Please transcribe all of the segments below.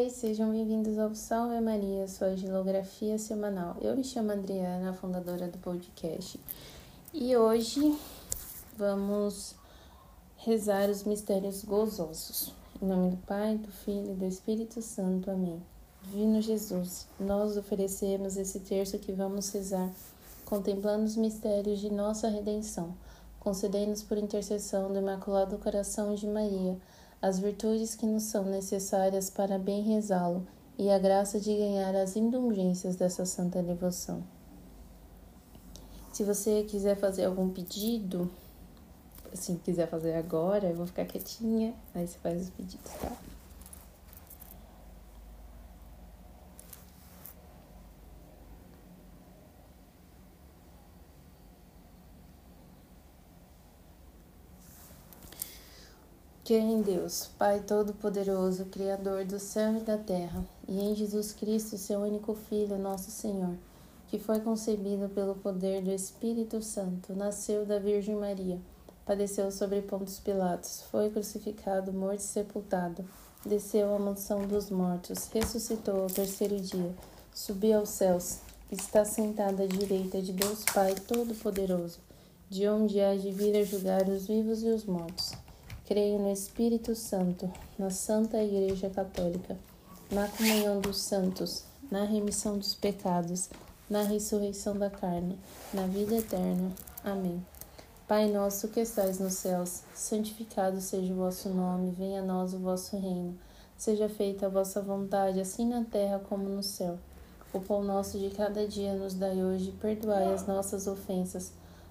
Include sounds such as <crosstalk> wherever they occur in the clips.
Pai, sejam bem-vindos ao Salve Maria, sua gilografia semanal. Eu me chamo Adriana, fundadora do podcast, e hoje vamos rezar os mistérios gozosos. Em nome do Pai, do Filho e do Espírito Santo. Amém. Divino Jesus, nós oferecemos esse terço que vamos rezar, contemplando os mistérios de nossa redenção. Concedei-nos por intercessão do Imaculado Coração de Maria as virtudes que nos são necessárias para bem rezá-lo e a graça de ganhar as indulgências dessa santa devoção. Se você quiser fazer algum pedido, assim, quiser fazer agora, eu vou ficar quietinha, aí você faz os pedidos, tá? Creio em Deus, Pai Todo-Poderoso, Criador do céu e da terra, e em Jesus Cristo, seu único Filho, nosso Senhor, que foi concebido pelo poder do Espírito Santo, nasceu da Virgem Maria, padeceu sobre Pontos Pilatos, foi crucificado, morto e sepultado, desceu à mansão dos mortos, ressuscitou ao terceiro dia, subiu aos céus, está sentado à direita de Deus Pai Todo-Poderoso, de onde há de vir a julgar os vivos e os mortos. Creio no Espírito Santo, na Santa Igreja Católica, na comunhão dos santos, na remissão dos pecados, na ressurreição da carne, na vida eterna. Amém. Pai nosso que estais nos céus, santificado seja o vosso nome, venha a nós o vosso reino. Seja feita a vossa vontade, assim na terra como no céu. O pão nosso de cada dia nos dai hoje, perdoai as nossas ofensas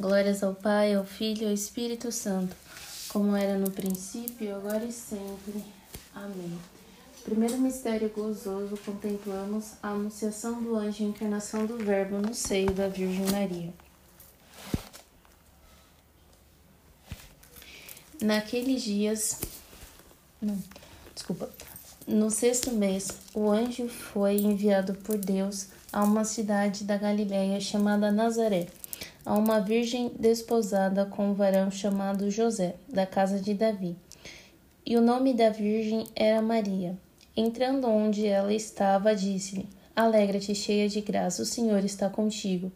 Glórias ao Pai, ao Filho e ao Espírito Santo, como era no princípio, agora e sempre. Amém. Primeiro mistério gozoso, contemplamos a anunciação do anjo e a encarnação do Verbo no seio da Virgem Maria. Naqueles dias. Não, desculpa. No sexto mês, o anjo foi enviado por Deus a uma cidade da Galiléia chamada Nazaré a uma virgem desposada com um varão chamado José, da casa de Davi. E o nome da virgem era Maria. Entrando onde ela estava, disse-lhe: Alegra-te, cheia de graça, o Senhor está contigo.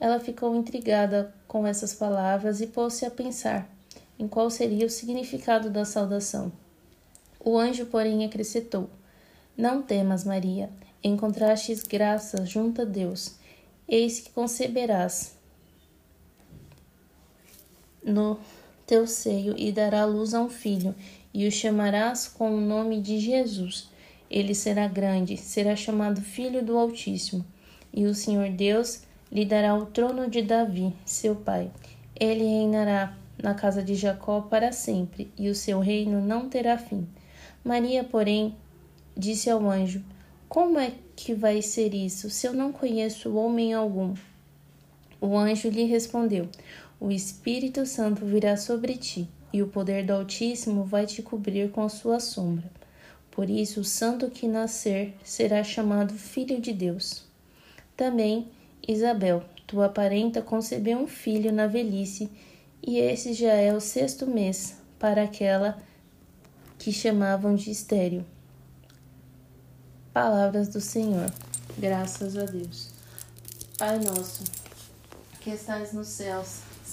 Ela ficou intrigada com essas palavras e pôs-se a pensar em qual seria o significado da saudação. O anjo, porém, acrescentou: Não temas, Maria, encontrastes graça junto a Deus. Eis que conceberás no teu seio e dará luz a um filho, e o chamarás com o nome de Jesus. Ele será grande, será chamado Filho do Altíssimo, e o Senhor Deus lhe dará o trono de Davi, seu pai. Ele reinará na casa de Jacó para sempre, e o seu reino não terá fim. Maria, porém, disse ao anjo: Como é que vai ser isso, se eu não conheço homem algum? O anjo lhe respondeu: o Espírito Santo virá sobre ti, e o poder do Altíssimo vai te cobrir com a sua sombra. Por isso, o santo que nascer será chamado Filho de Deus. Também, Isabel, tua parenta, concebeu um filho na velhice, e esse já é o sexto mês para aquela que chamavam de estéril. Palavras do Senhor. Graças a Deus. Pai nosso, que estais nos céus,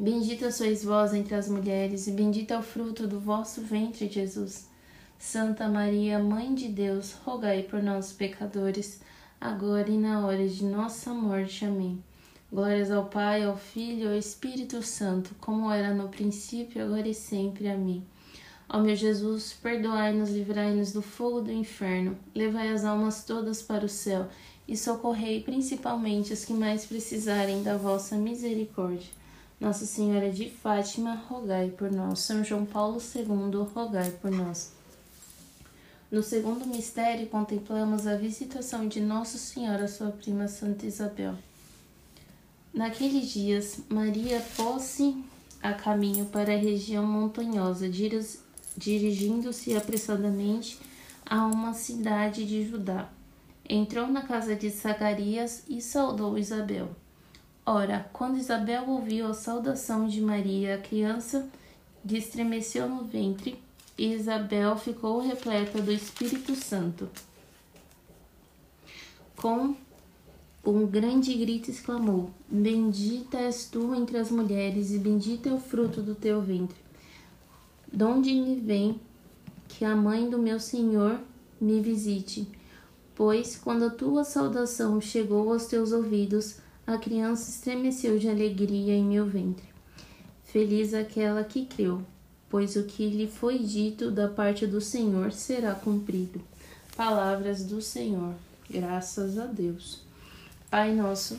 Bendita sois vós entre as mulheres, e bendito é o fruto do vosso ventre, Jesus. Santa Maria, Mãe de Deus, rogai por nós, pecadores, agora e na hora de nossa morte. Amém. Glórias ao Pai, ao Filho e ao Espírito Santo, como era no princípio, agora e sempre. Amém. Ó meu Jesus, perdoai-nos, livrai-nos do fogo do inferno, levai as almas todas para o céu e socorrei principalmente as que mais precisarem da vossa misericórdia. Nossa Senhora de Fátima, rogai por nós. São João Paulo II, rogai por nós. No segundo mistério, contemplamos a visitação de Nossa Senhora sua prima Santa Isabel. Naqueles dias, Maria pôs-se a caminho para a região montanhosa, dirigindo-se apressadamente a uma cidade de Judá. Entrou na casa de Zacarias e saudou Isabel. Ora, quando Isabel ouviu a saudação de Maria, a criança estremeceu no ventre e Isabel ficou repleta do Espírito Santo. Com um grande grito exclamou: Bendita és tu entre as mulheres, e bendito é o fruto do teu ventre. Donde me vem que a mãe do meu Senhor me visite? Pois, quando a tua saudação chegou aos teus ouvidos, a criança estremeceu de alegria em meu ventre. Feliz aquela que creu pois o que lhe foi dito da parte do Senhor será cumprido. Palavras do Senhor, graças a Deus. Pai nosso,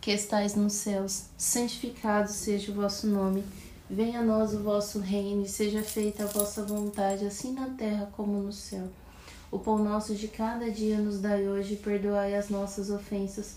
que estais nos céus, santificado seja o vosso nome. Venha a nós o vosso reino e seja feita a vossa vontade, assim na terra como no céu. O pão nosso de cada dia nos dai hoje, e perdoai as nossas ofensas,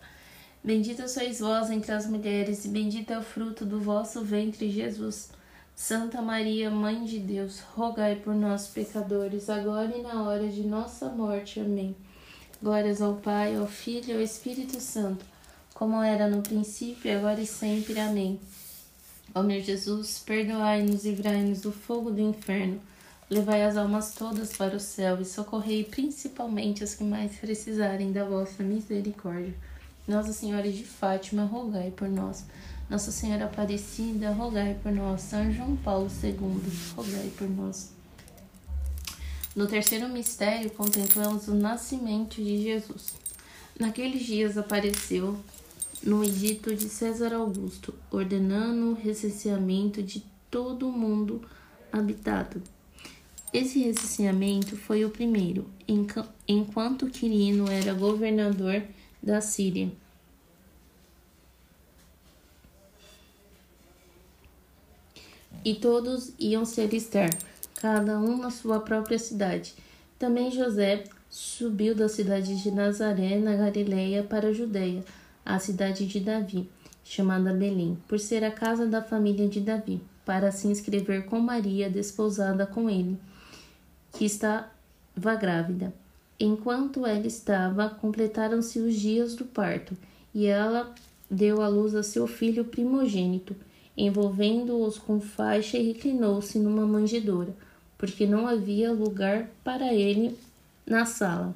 Bendita sois vós entre as mulheres, e bendito é o fruto do vosso ventre, Jesus. Santa Maria, Mãe de Deus, rogai por nós, pecadores, agora e na hora de nossa morte. Amém. Glórias ao Pai, ao Filho e ao Espírito Santo, como era no princípio, agora e sempre. Amém. Ó meu Jesus, perdoai-nos e livrai-nos do fogo do inferno Levai as almas todas para o céu e socorrei principalmente as que mais precisarem da vossa misericórdia. Nossa Senhora de Fátima, rogai por nós. Nossa Senhora Aparecida, rogai por nós. São João Paulo II, rogai por nós. No terceiro mistério, contemplamos o nascimento de Jesus. Naqueles dias apareceu no edito de César Augusto, ordenando o recenseamento de todo o mundo habitado esse recenseamento foi o primeiro, enquanto Quirino era governador da Síria. E todos iam se alistar, cada um na sua própria cidade. Também José subiu da cidade de Nazaré, na Galileia, para a Judéia, a cidade de Davi, chamada Belém, por ser a casa da família de Davi, para se inscrever com Maria, desposada com ele que estava grávida. Enquanto ela estava, completaram-se os dias do parto, e ela deu à luz a seu filho primogênito, envolvendo-os com faixa e reclinou-se numa manjedoura, porque não havia lugar para ele na sala.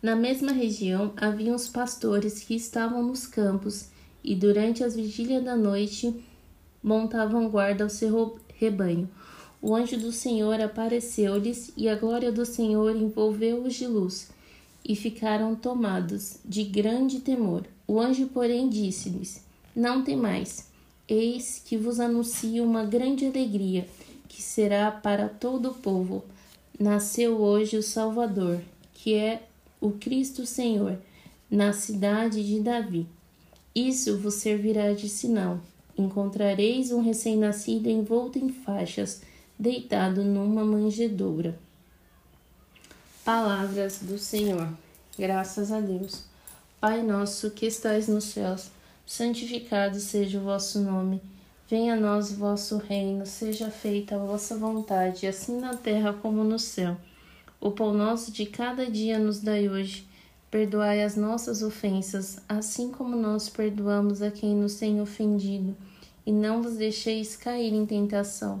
Na mesma região havia uns pastores que estavam nos campos e durante as vigílias da noite montavam guarda ao seu rebanho o anjo do Senhor apareceu-lhes e a glória do Senhor envolveu-os de luz, e ficaram tomados de grande temor. O anjo, porém, disse-lhes: Não temais, eis que vos anuncio uma grande alegria, que será para todo o povo. Nasceu hoje o Salvador, que é o Cristo Senhor, na cidade de Davi. Isso vos servirá de sinal. Encontrareis um recém-nascido envolto em faixas deitado numa manjedoura. Palavras do Senhor. Graças a Deus. Pai nosso que estais nos céus, santificado seja o vosso nome. Venha a nós o vosso reino, seja feita a vossa vontade, assim na terra como no céu. O pão nosso de cada dia nos dai hoje. Perdoai as nossas ofensas, assim como nós perdoamos a quem nos tem ofendido. E não vos deixeis cair em tentação,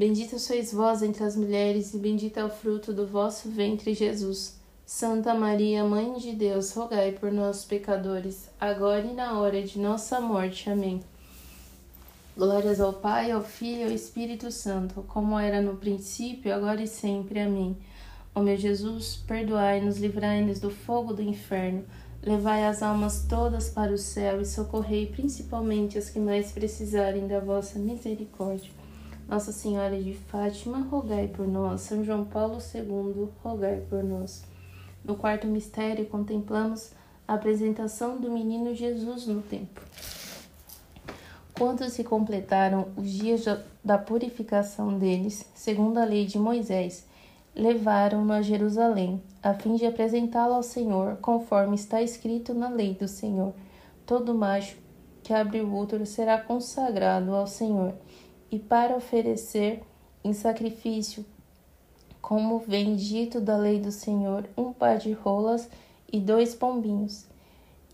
Bendita sois vós entre as mulheres, e bendito é o fruto do vosso ventre, Jesus. Santa Maria, Mãe de Deus, rogai por nós, pecadores, agora e na hora de nossa morte. Amém. Glórias ao Pai, ao Filho e ao Espírito Santo, como era no princípio, agora e sempre. Amém. Ó meu Jesus, perdoai-nos, livrai-nos do fogo do inferno, levai as almas todas para o céu e socorrei principalmente as que mais precisarem da vossa misericórdia. Nossa Senhora de Fátima, rogai por nós. São João Paulo II, rogai por nós. No quarto mistério, contemplamos a apresentação do menino Jesus no templo. Quando se completaram os dias da purificação deles, segundo a lei de Moisés, levaram-no a Jerusalém, a fim de apresentá-lo ao Senhor, conforme está escrito na lei do Senhor. Todo macho que abre o útero será consagrado ao Senhor, e para oferecer em sacrifício como vem dito da lei do Senhor, um par de rolas e dois pombinhos.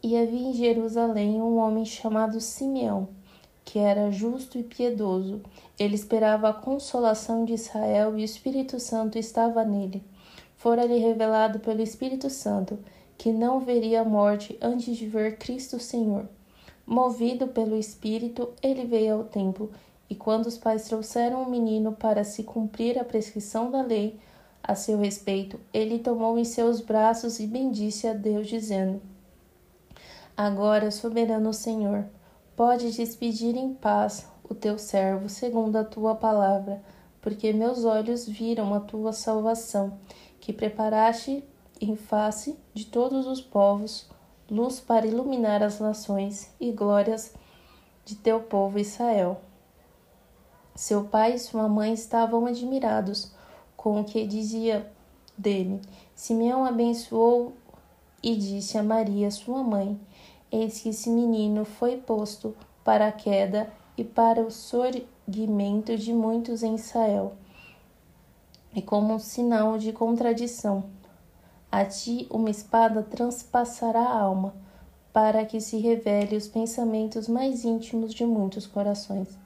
E havia em Jerusalém um homem chamado Simeão, que era justo e piedoso. Ele esperava a consolação de Israel e o Espírito Santo estava nele. Fora-lhe revelado pelo Espírito Santo que não veria a morte antes de ver Cristo Senhor. Movido pelo Espírito, ele veio ao templo e quando os pais trouxeram o menino para se cumprir a prescrição da lei a seu respeito, ele tomou em seus braços e bendisse a Deus, dizendo: Agora, soberano Senhor, pode despedir em paz o teu servo, segundo a tua palavra, porque meus olhos viram a tua salvação, que preparaste em face de todos os povos, luz para iluminar as nações e glórias de teu povo Israel. Seu pai e sua mãe estavam admirados com o que dizia dele. Simeão abençoou e disse a Maria, sua mãe: Eis que esse menino foi posto para a queda e para o sorgimento de muitos em Israel, e como um sinal de contradição. A ti uma espada transpassará a alma, para que se revele os pensamentos mais íntimos de muitos corações.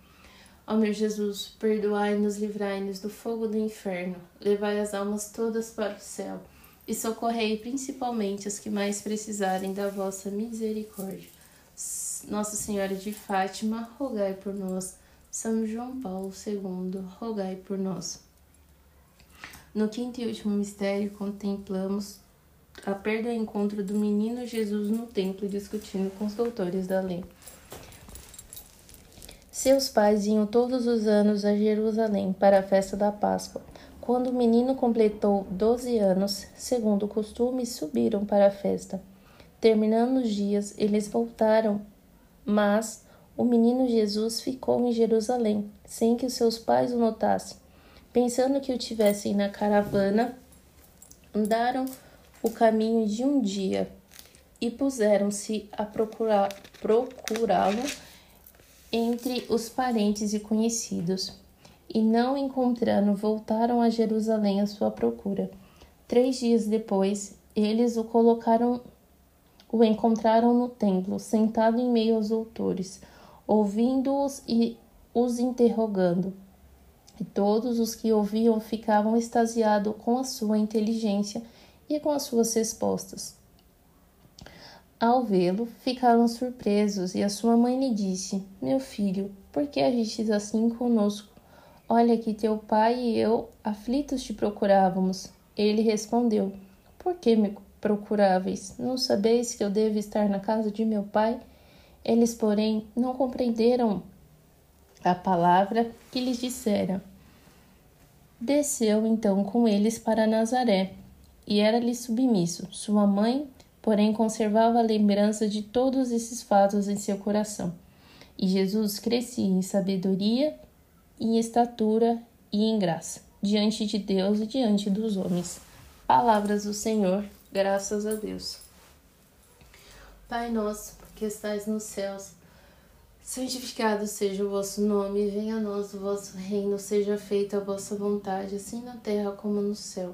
Ó meu Jesus, perdoai-nos, livrai-nos do fogo do inferno, levai as almas todas para o céu e socorrei principalmente os que mais precisarem da vossa misericórdia. Nossa Senhora de Fátima, rogai por nós. São João Paulo II, rogai por nós. No quinto e último mistério, contemplamos a perda e encontro do menino Jesus no templo, discutindo com os doutores da lei. Seus pais iam todos os anos a Jerusalém para a festa da Páscoa. Quando o menino completou doze anos, segundo o costume, subiram para a festa. Terminando os dias, eles voltaram, mas o menino Jesus ficou em Jerusalém, sem que os seus pais o notassem. Pensando que o tivessem na caravana, andaram o caminho de um dia. e puseram-se a procurá-lo entre os parentes e conhecidos. E não encontrando, voltaram a Jerusalém à sua procura. Três dias depois, eles o colocaram, o encontraram no templo, sentado em meio aos doutores, ouvindo-os e os interrogando. E todos os que ouviam ficavam extasiados com a sua inteligência e com as suas respostas. Ao vê-lo, ficaram surpresos e a sua mãe lhe disse: Meu filho, por que agistes assim conosco? Olha que teu pai e eu, aflitos, te procurávamos. Ele respondeu: Por que me procuráveis? Não sabeis que eu devo estar na casa de meu pai? Eles, porém, não compreenderam a palavra que lhes dissera. Desceu então com eles para Nazaré e era-lhe submisso. Sua mãe porém conservava a lembrança de todos esses fatos em seu coração. E Jesus crescia em sabedoria, em estatura e em graça, diante de Deus e diante dos homens. Palavras do Senhor, graças a Deus. Pai nosso, que estais nos céus, santificado seja o vosso nome, venha a nós o vosso reino, seja feita a vossa vontade, assim na terra como no céu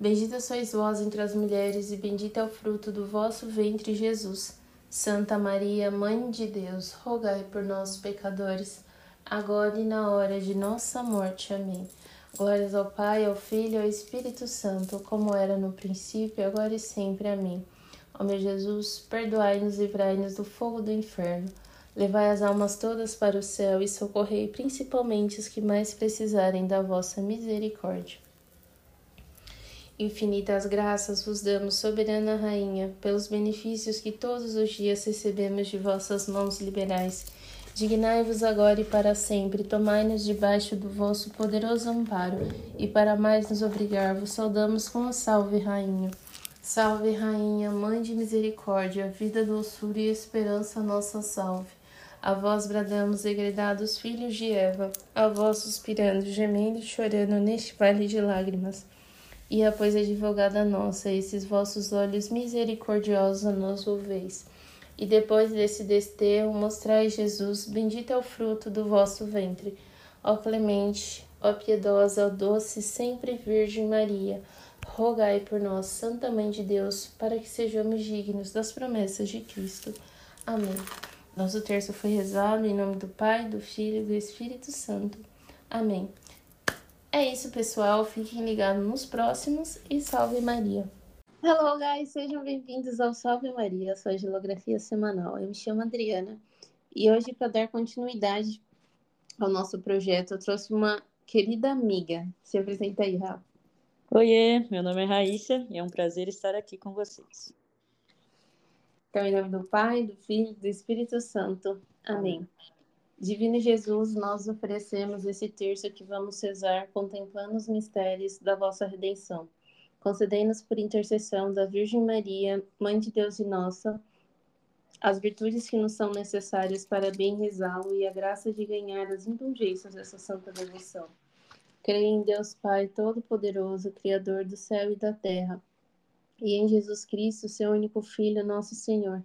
Bendita sois vós entre as mulheres, e bendito é o fruto do vosso ventre, Jesus. Santa Maria, Mãe de Deus, rogai por nós, pecadores, agora e na hora de nossa morte. Amém. Glórias ao Pai, ao Filho e ao Espírito Santo, como era no princípio, agora e sempre. Amém. Ó meu Jesus, perdoai-nos e livrai-nos do fogo do inferno. Levai as almas todas para o céu e socorrei principalmente os que mais precisarem da vossa misericórdia. Infinitas graças vos damos, soberana Rainha, pelos benefícios que todos os dias recebemos de vossas mãos liberais. Dignai-vos agora e para sempre, tomai-nos debaixo do vosso poderoso amparo, e para mais nos obrigar, vos saudamos com a salve, Rainha. Salve, Rainha, Mãe de misericórdia, vida, doçura e esperança, nossa salve. A vós bradamos, degredados filhos de Eva, a vós suspirando, gemendo e chorando neste vale de lágrimas. E após advogada nossa, esses vossos olhos misericordiosos nos volveis. E depois desse desterro, mostrai Jesus, bendito é o fruto do vosso ventre. Ó clemente, ó piedosa, ó doce, sempre Virgem Maria, rogai por nós, Santa Mãe de Deus, para que sejamos dignos das promessas de Cristo. Amém. Nosso terço foi rezado em nome do Pai, do Filho e do Espírito Santo. Amém. É isso, pessoal. Fiquem ligados nos próximos e salve Maria. Hello, guys! Sejam bem-vindos ao Salve Maria, sua geografia semanal. Eu me chamo Adriana e hoje, para dar continuidade ao nosso projeto, eu trouxe uma querida amiga. Se apresenta aí, Rafa. Oiê, meu nome é Raíssa e é um prazer estar aqui com vocês. Então, em nome do Pai, do Filho e do Espírito Santo. Amém. Divino Jesus, nós oferecemos esse terço que vamos rezar contemplando os mistérios da vossa redenção. Concedei-nos por intercessão da Virgem Maria, Mãe de Deus e nossa, as virtudes que nos são necessárias para bem rezá-lo e a graça de ganhar as indulgências dessa santa devoção. Creio em Deus Pai Todo-Poderoso, Criador do céu e da terra e em Jesus Cristo, seu único Filho, nosso Senhor,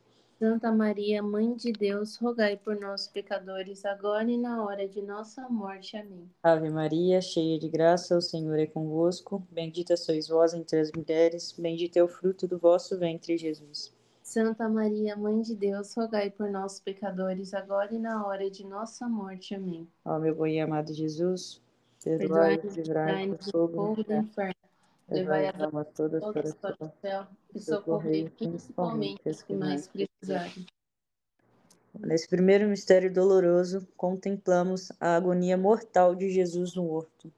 Santa Maria, Mãe de Deus, rogai por nós, pecadores, agora e na hora de nossa morte. Amém. Ave Maria, cheia de graça, o Senhor é convosco. Bendita sois vós entre as mulheres, bendito é o fruto do vosso ventre, Jesus. Santa Maria, Mãe de Deus, rogai por nós, pecadores, agora e na hora de nossa morte. Amém. Ó meu bom e amado Jesus, perdoai-nos, livrai-nos do fogo do inferno Levai as almas todas para o céu e socorrei principalmente os que mais precisarem. Nesse primeiro mistério doloroso, contemplamos a agonia mortal de Jesus no horto.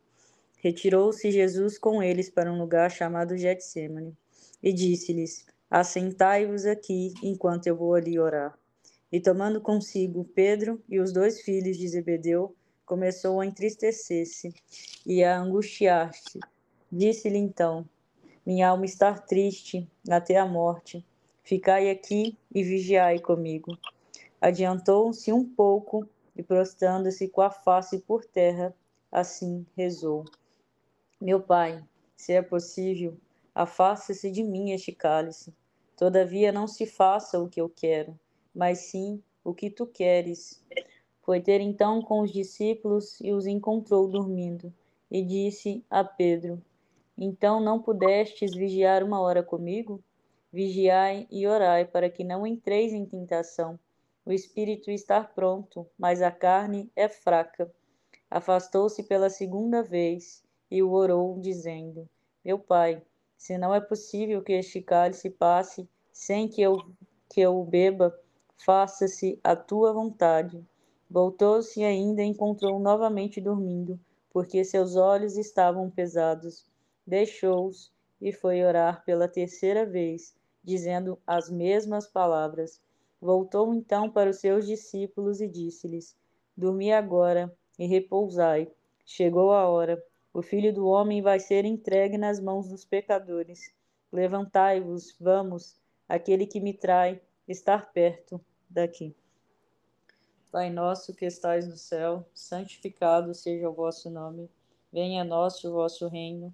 Retirou-se Jesus com eles para um lugar chamado Getsemane e disse-lhes: Assentai-vos aqui enquanto eu vou ali orar. E tomando consigo Pedro e os dois filhos de Zebedeu, começou a entristecer-se e a angustiar-se. Disse-lhe então: Minha alma está triste até a morte. Ficai aqui e vigiai comigo. Adiantou-se um pouco e, prostrando-se com a face por terra, assim rezou: Meu pai, se é possível, afasta-se de mim este cálice. Todavia não se faça o que eu quero, mas sim o que tu queres. Foi ter então com os discípulos e os encontrou dormindo, e disse a Pedro: então não pudestes vigiar uma hora comigo? Vigiai e orai, para que não entreis em tentação. O espírito está pronto, mas a carne é fraca. Afastou-se pela segunda vez e o orou, dizendo: Meu pai, se não é possível que este cálice passe sem que eu, que eu o beba, faça-se a tua vontade. Voltou-se ainda e encontrou novamente dormindo, porque seus olhos estavam pesados deixou-os e foi orar pela terceira vez, dizendo as mesmas palavras. Voltou então para os seus discípulos e disse-lhes: Dormi agora e repousai. Chegou a hora. O filho do homem vai ser entregue nas mãos dos pecadores. Levantai-vos, vamos. Aquele que me trai está perto daqui. Pai nosso que estais no céu, santificado seja o vosso nome. Venha a nós o vosso reino.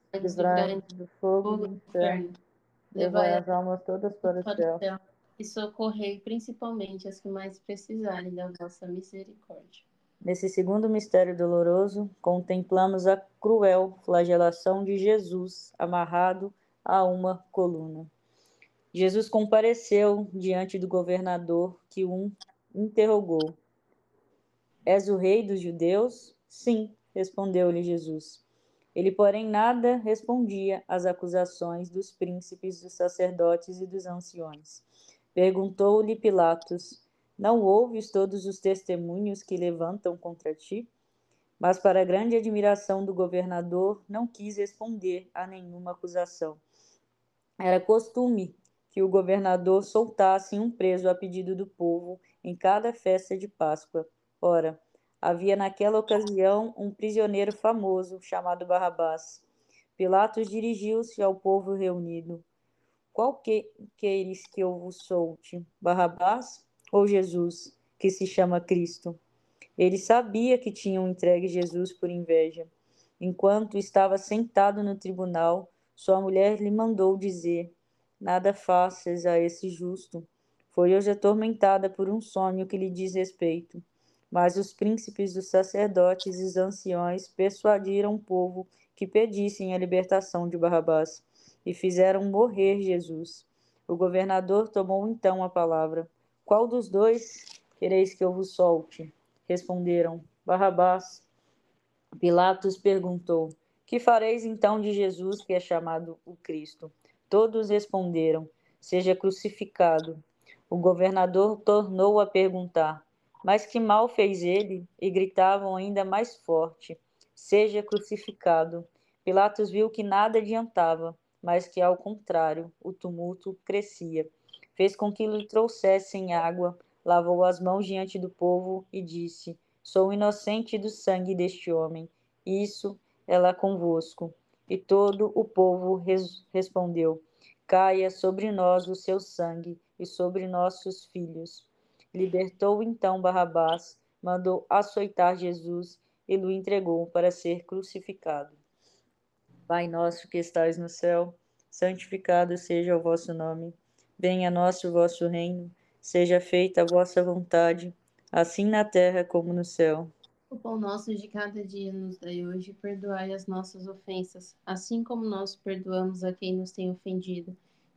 livrai-me do fogo do inferno. Levai as almas todas para o céu. E socorrei principalmente as que mais precisarem da vossa misericórdia. Nesse segundo mistério doloroso, contemplamos a cruel flagelação de Jesus amarrado a uma coluna. Jesus compareceu diante do governador que um interrogou: És o rei dos judeus? Sim, respondeu-lhe Jesus. Ele, porém, nada respondia às acusações dos príncipes, dos sacerdotes e dos anciões. Perguntou-lhe Pilatos: não ouves todos os testemunhos que levantam contra ti? Mas, para grande admiração do governador, não quis responder a nenhuma acusação. Era costume que o governador soltasse um preso a pedido do povo em cada festa de Páscoa. Ora, havia naquela ocasião um prisioneiro famoso chamado Barrabás. Pilatos dirigiu-se ao povo reunido. Qual que queres que eu vos solte? Barrabás ou Jesus, que se chama Cristo. Ele sabia que tinham entregue Jesus por inveja. Enquanto estava sentado no tribunal, sua mulher lhe mandou dizer: Nada faças a esse justo. Foi hoje atormentada por um sonho que lhe diz respeito. Mas os príncipes dos sacerdotes e os anciões persuadiram o povo que pedissem a libertação de Barrabás e fizeram morrer Jesus. O governador tomou então a palavra. Qual dos dois quereis que eu vos solte? Responderam: Barrabás. Pilatos perguntou: Que fareis então de Jesus, que é chamado o Cristo? Todos responderam: Seja crucificado. O governador tornou a perguntar: Mas que mal fez ele? E gritavam ainda mais forte: Seja crucificado. Pilatos viu que nada adiantava. mas que, ao contrário, o tumulto crescia. Fez com que lhe trouxessem água, lavou as mãos diante do povo e disse: Sou inocente do sangue deste homem. Isso é lá convosco. E todo o povo res respondeu: Caia sobre nós o seu sangue e sobre nossos filhos. Libertou então Barrabás, mandou açoitar Jesus e o entregou para ser crucificado. Pai nosso que estais no céu, santificado seja o vosso nome. Venha a nós o vosso reino, seja feita a vossa vontade, assim na terra como no céu. O pão nosso de cada dia nos dai hoje, perdoai as nossas ofensas, assim como nós perdoamos a quem nos tem ofendido.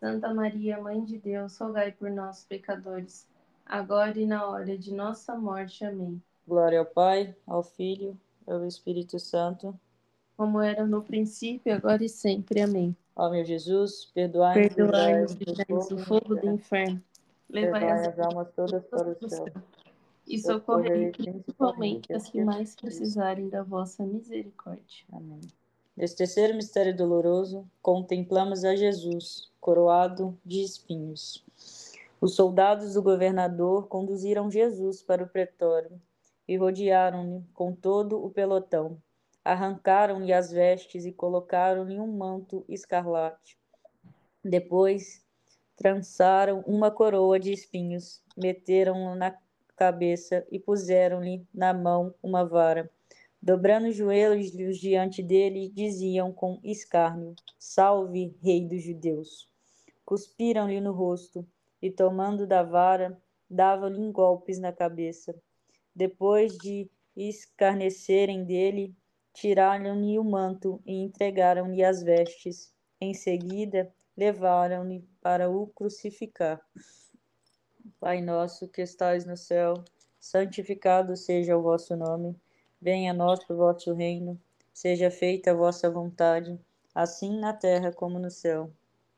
Santa Maria, Mãe de Deus, rogai por nós, pecadores, agora e na hora de nossa morte. Amém. Glória ao Pai, ao Filho, ao Espírito Santo. Como era no princípio, agora e sempre. Amém. Ó meu Jesus, perdoai-nos perdoai do fogo do inferno. Levai as almas todas para o céu. E socorrei principalmente as que mais precisarem da vossa misericórdia. Amém. Neste terceiro mistério doloroso, contemplamos a Jesus, coroado de espinhos. Os soldados do governador conduziram Jesus para o pretório e rodearam-no com todo o pelotão arrancaram-lhe as vestes e colocaram-lhe um manto escarlate. Depois trançaram uma coroa de espinhos, meteram-no na cabeça e puseram-lhe na mão uma vara. Dobrando os joelhos diante dele, diziam com escárnio: Salve, Rei dos Judeus! Cuspiram-lhe no rosto e, tomando da vara, davam-lhe golpes na cabeça. Depois de escarnecerem dele, tiraram-lhe o manto e entregaram-lhe as vestes. Em seguida, levaram-lhe para o crucificar. Pai nosso que estais no céu, santificado seja o vosso nome. Venha a nós o vosso reino. Seja feita a vossa vontade, assim na terra como no céu.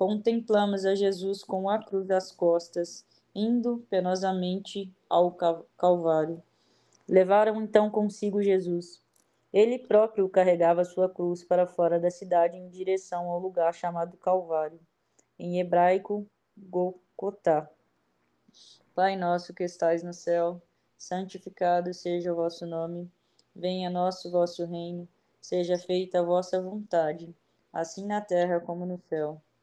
contemplamos a Jesus com a cruz às costas, indo penosamente ao Calvário. Levaram então consigo Jesus. Ele próprio carregava sua cruz para fora da cidade em direção ao lugar chamado Calvário, em hebraico, Gokotá. Pai nosso que estais no céu, santificado seja o vosso nome. Venha a nós o vosso reino, seja feita a vossa vontade, assim na terra como no céu.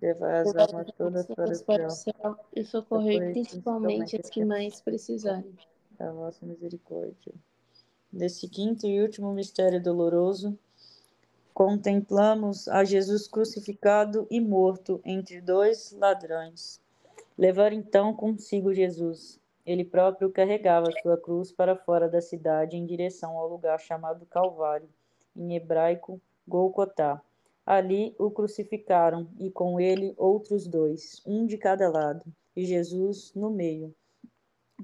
Levai as almas todas para o céu, céu e socorrer principalmente as que mais precisarem. Da vossa misericórdia. Nesse quinto e último mistério doloroso, contemplamos a Jesus crucificado e morto entre dois ladrões. Levar então consigo Jesus. Ele próprio carregava sua cruz para fora da cidade em direção ao lugar chamado Calvário, em hebraico Golgotá Ali o crucificaram, e com ele outros dois, um de cada lado, e Jesus no meio.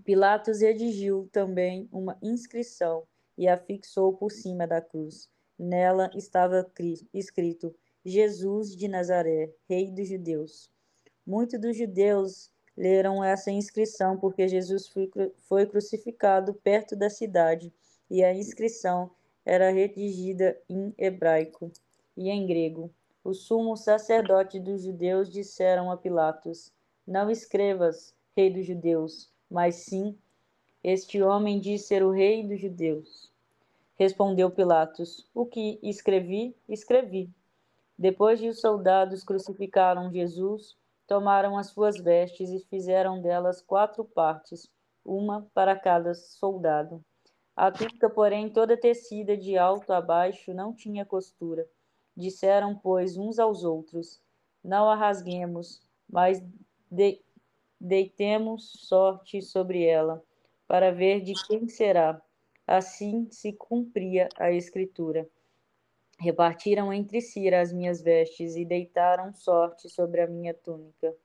Pilatos redigiu também uma inscrição e a fixou por cima da cruz. Nela estava escrito: Jesus de Nazaré, Rei dos Judeus. Muitos dos judeus leram essa inscrição porque Jesus foi crucificado perto da cidade e a inscrição era redigida em hebraico e em grego. O sumo sacerdote dos judeus disseram a Pilatos: Não escrevas, rei dos judeus, mas sim, este homem diz ser o rei dos judeus. Respondeu Pilatos: O que escrevi, escrevi. Depois de os soldados crucificaram Jesus, tomaram as suas vestes e fizeram delas quatro partes, uma para cada soldado. A túnica, porém, toda tecida de alto a baixo, não tinha costura Disseram, pois, uns aos outros: Não a rasguemos, mas de deitemos sorte sobre ela, para ver de quem será. Assim se cumpria a Escritura. Repartiram entre si as minhas vestes e deitaram sorte sobre a minha túnica.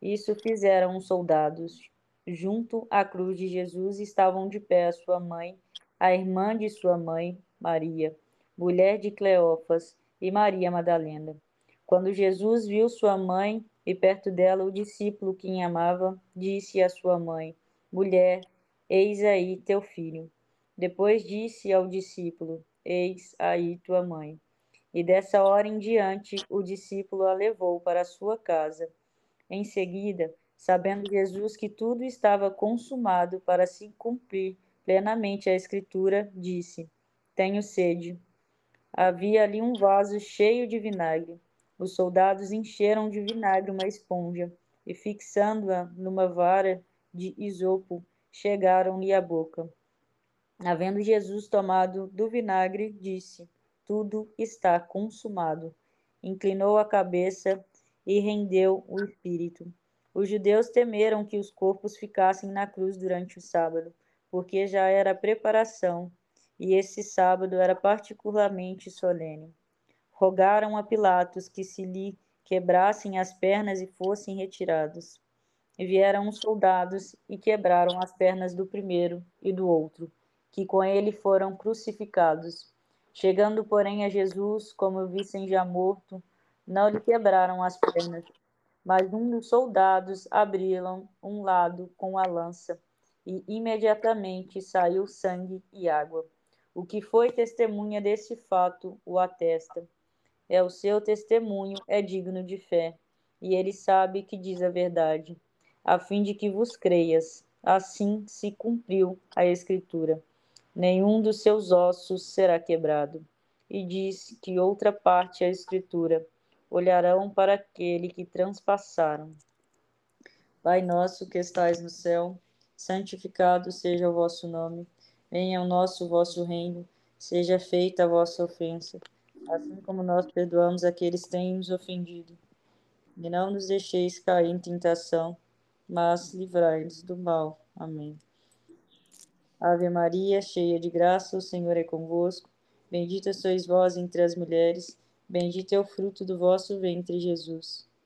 Isso fizeram os soldados. Junto à cruz de Jesus estavam de pé sua mãe, a irmã de sua mãe, Maria, mulher de Cleófas, e Maria Madalena. Quando Jesus viu sua mãe e perto dela o discípulo que amava, disse à sua mãe: Mulher, eis aí teu filho. Depois disse ao discípulo: Eis aí tua mãe. E dessa hora em diante o discípulo a levou para sua casa. Em seguida, sabendo Jesus que tudo estava consumado para se cumprir plenamente a Escritura, disse: Tenho sede. Havia ali um vaso cheio de vinagre. Os soldados encheram de vinagre uma esponja e, fixando-a numa vara de isopo, chegaram-lhe à boca. Havendo Jesus tomado do vinagre, disse: Tudo está consumado. Inclinou a cabeça e rendeu o espírito. Os judeus temeram que os corpos ficassem na cruz durante o sábado, porque já era a preparação e esse sábado era particularmente solene. Rogaram a Pilatos que se lhe quebrassem as pernas e fossem retirados. E vieram os soldados e quebraram as pernas do primeiro e do outro, que com ele foram crucificados. Chegando, porém, a Jesus, como vissem já morto, não lhe quebraram as pernas, mas um dos soldados abriram um lado com a lança, e imediatamente saiu sangue e água. O que foi testemunha desse fato o atesta. É o seu testemunho é digno de fé, e ele sabe que diz a verdade, a fim de que vos creias. Assim se cumpriu a escritura. Nenhum dos seus ossos será quebrado. E diz que outra parte a escritura olharão para aquele que transpassaram. Pai nosso que estais no céu, santificado seja o vosso nome. Venha o nosso vosso reino, seja feita a vossa ofensa, assim como nós perdoamos aqueles que têm nos ofendido. E não nos deixeis cair em tentação, mas livrai-nos do mal. Amém. Ave Maria, cheia de graça, o Senhor é convosco. Bendita sois vós entre as mulheres, bendito é o fruto do vosso ventre, Jesus.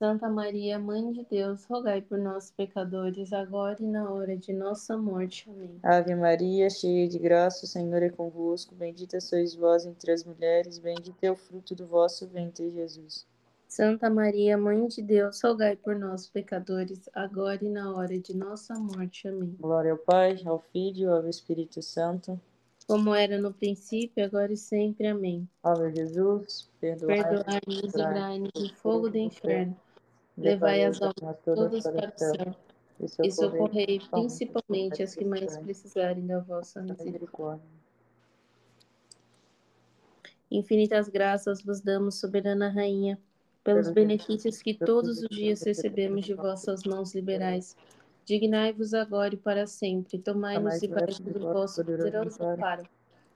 Santa Maria, Mãe de Deus, rogai por nós, pecadores, agora e na hora de nossa morte. Amém. Ave Maria, cheia de graça, o Senhor é convosco. Bendita sois vós entre as mulheres, bendito é o fruto do vosso ventre, Jesus. Santa Maria, Mãe de Deus, rogai por nós, pecadores, agora e na hora de nossa morte. Amém. Glória ao Pai, ao Filho e ao Espírito Santo. Como era no princípio, agora e sempre. Amém. Meu Jesus, perdoai-nos e livrai-nos do fogo do inferno. Levai as almas todas para o céu e socorrei principalmente as que mais precisarem da vossa misericórdia. Infinitas graças vos damos, soberana Rainha pelos benefícios que todos os dias recebemos de vossas mãos liberais. Dignai-vos agora e para sempre, tomai-nos debaixo do vosso poderoso amparo,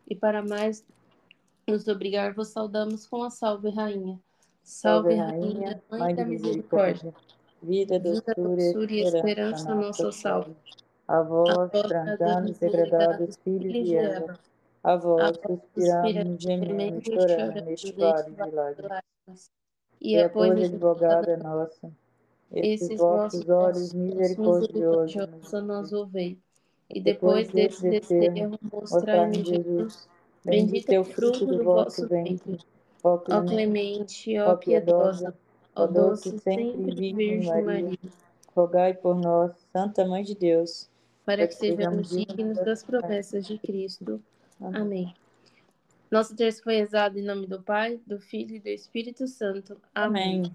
e para mais nos obrigar, vos saudamos com a salve, Rainha. Salve, Rainha, Mãe da Misericórdia, vida, doçura e esperança, nossa salve. A vós, trancados e degradados filhos de Eva, a vós, suspiramos, gemendo chorando neste vale de lágrimas e apoio advogada nossa. Esses vossos olhos misericordiosos nos ouvei. E depois desse desterro, mostrai-me Jesus. Bendito é o fruto do vosso ventre. Ó clemente, ó piedosa, ó doce sempre Virgem Maria. Rogai por nós, Santa Mãe de Deus, para que sejamos dignos das promessas de Cristo. Amém. Nosso terço foi rezado em nome do Pai, do Filho e do Espírito Santo. Amém. Amém.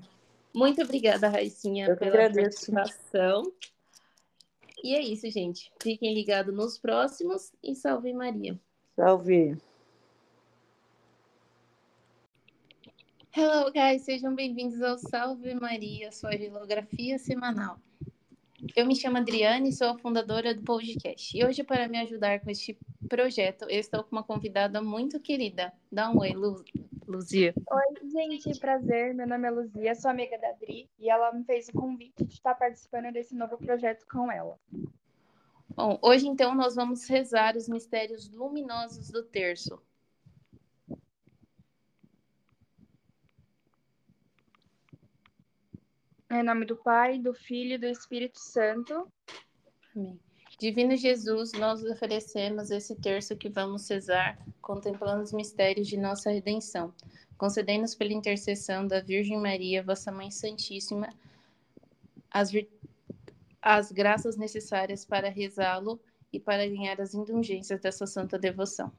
Muito obrigada, Raicinha, Eu pela participação. E é isso, gente. Fiquem ligados nos próximos e salve Maria. Salve. Hello, guys. Sejam bem-vindos ao Salve Maria, sua geografia semanal. Eu me chamo Adriane e sou a fundadora do podcast. E hoje, para me ajudar com este projeto, eu estou com uma convidada muito querida. Dá um oi, Lu... Luzia. Oi, gente, prazer. Meu nome é Luzia, sou amiga da Adri e ela me fez o convite de estar participando desse novo projeto com ela. Bom, hoje então nós vamos rezar os mistérios luminosos do terço. Em nome do Pai, do Filho e do Espírito Santo. Amém. Divino Jesus, nós oferecemos esse terço que vamos cesar, contemplando os mistérios de nossa redenção. Concedei-nos pela intercessão da Virgem Maria, vossa Mãe Santíssima, as, as graças necessárias para rezá-lo e para ganhar as indulgências dessa santa devoção.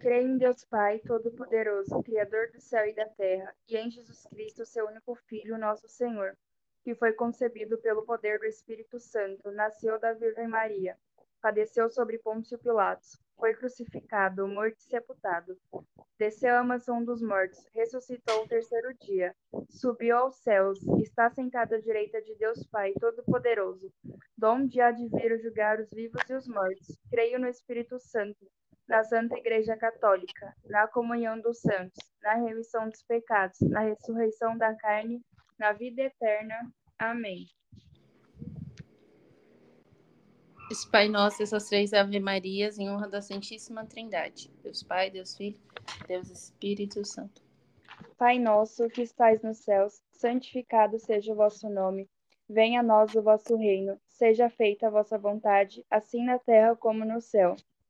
Creio em Deus Pai, Todo-Poderoso, Criador do céu e da terra, e em Jesus Cristo, seu único Filho, nosso Senhor, que foi concebido pelo poder do Espírito Santo, nasceu da Virgem Maria, padeceu sobre Pôncio Pilatos, foi crucificado, morto e sepultado. Desceu à mansão dos mortos, ressuscitou o terceiro dia, subiu aos céus, está sentado à direita de Deus Pai Todo-Poderoso, donde há de vir julgar os vivos e os mortos. Creio no Espírito Santo, na Santa Igreja Católica, na comunhão dos santos, na remissão dos pecados, na ressurreição da carne, na vida eterna. Amém. Esse Pai Nosso, essas três Ave Marias, em honra da Santíssima Trindade. Deus Pai, Deus Filho, Deus Espírito Santo. Pai nosso, que estais nos céus, santificado seja o vosso nome. Venha a nós o vosso reino. Seja feita a vossa vontade, assim na terra como no céu.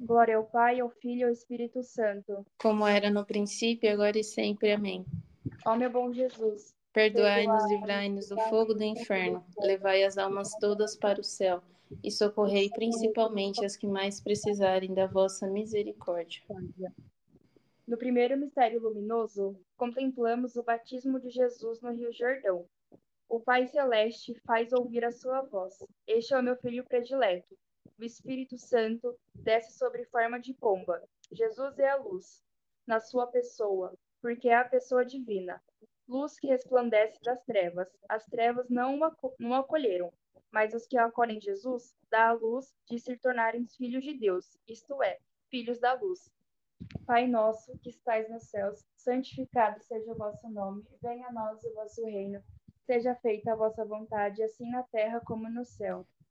Glória ao Pai, ao Filho e ao Espírito Santo. Como era no princípio, agora e sempre. Amém. Ó meu bom Jesus. Perdoai-nos, livrai-nos do fogo do inferno. Levai as almas todas para o céu. E socorrei principalmente as que mais precisarem da vossa misericórdia. No primeiro mistério luminoso, contemplamos o batismo de Jesus no Rio Jordão. O Pai Celeste faz ouvir a sua voz. Este é o meu filho predileto o Espírito Santo desce sobre forma de pomba. Jesus é a luz, na sua pessoa, porque é a pessoa divina. Luz que resplandece das trevas. As trevas não não acolheram, mas os que acolhem Jesus dá a luz de se tornarem filhos de Deus, isto é, filhos da luz. Pai nosso, que estais nos céus, santificado seja o vosso nome, venha a nós o vosso reino, seja feita a vossa vontade, assim na terra como no céu.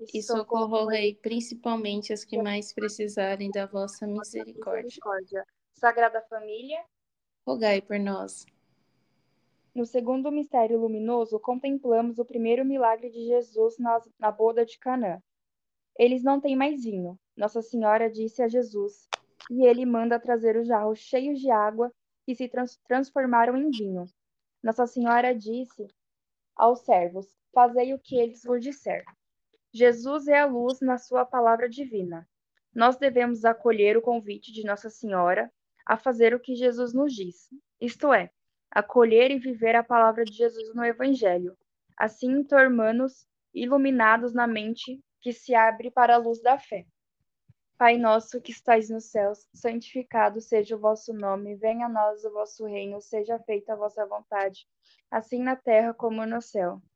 E socorrei principalmente as que mais precisarem da vossa misericórdia. Sagrada Família, rogai por nós. No segundo mistério luminoso, contemplamos o primeiro milagre de Jesus na, na boda de Canaã. Eles não têm mais vinho. Nossa Senhora disse a Jesus, e ele manda trazer os jarros cheios de água que se trans transformaram em vinho. Nossa Senhora disse aos servos: Fazei o que eles vos disser. Jesus é a luz na sua palavra divina. Nós devemos acolher o convite de Nossa Senhora a fazer o que Jesus nos diz, isto é, acolher e viver a palavra de Jesus no Evangelho. Assim, tornamos iluminados na mente que se abre para a luz da fé. Pai nosso que estais nos céus, santificado seja o vosso nome, venha a nós o vosso reino, seja feita a vossa vontade, assim na terra como no céu.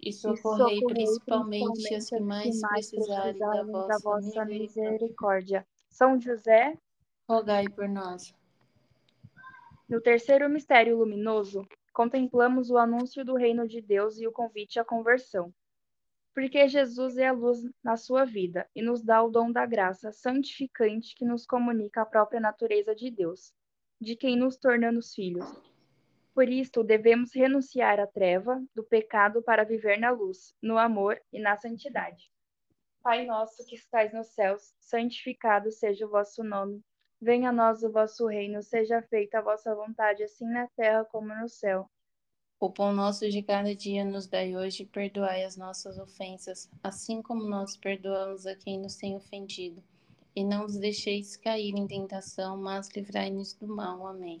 e socorrei principalmente as que mais precisarem da vossa, da vossa misericórdia. São José, rogai por nós. No terceiro mistério luminoso, contemplamos o anúncio do reino de Deus e o convite à conversão. Porque Jesus é a luz na sua vida e nos dá o dom da graça santificante que nos comunica a própria natureza de Deus, de quem nos tornamos filhos. Por isto, devemos renunciar à treva do pecado para viver na luz, no amor e na santidade. Pai nosso que estais nos céus, santificado seja o vosso nome. Venha a nós o vosso reino, seja feita a vossa vontade, assim na terra como no céu. O pão nosso de cada dia nos dai hoje, perdoai as nossas ofensas, assim como nós perdoamos a quem nos tem ofendido. E não nos deixeis cair em tentação, mas livrai-nos do mal. Amém.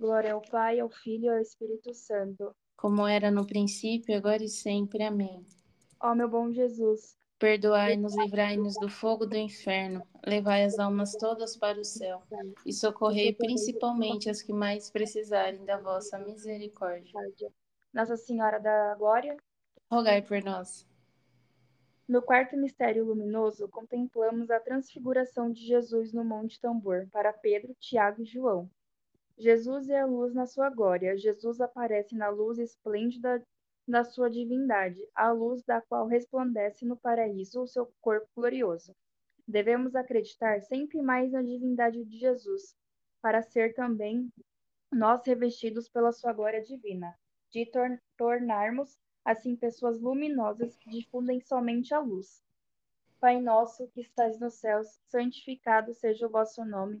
Glória ao Pai, ao Filho e ao Espírito Santo. Como era no princípio, agora e sempre. Amém. Ó meu bom Jesus, Perdoai-nos, livrai-nos do fogo do inferno, levai as almas todas para o céu e socorrei principalmente as que mais precisarem da vossa misericórdia. Nossa Senhora da Glória, rogai por nós. No quarto mistério luminoso, contemplamos a transfiguração de Jesus no Monte Tambor para Pedro, Tiago e João. Jesus é a luz na sua glória. Jesus aparece na luz esplêndida da sua divindade, a luz da qual resplandece no paraíso o seu corpo glorioso. Devemos acreditar sempre mais na divindade de Jesus, para ser também nós revestidos pela sua glória divina, de tor tornarmos assim pessoas luminosas que difundem somente a luz. Pai nosso que estás nos céus, santificado seja o vosso nome.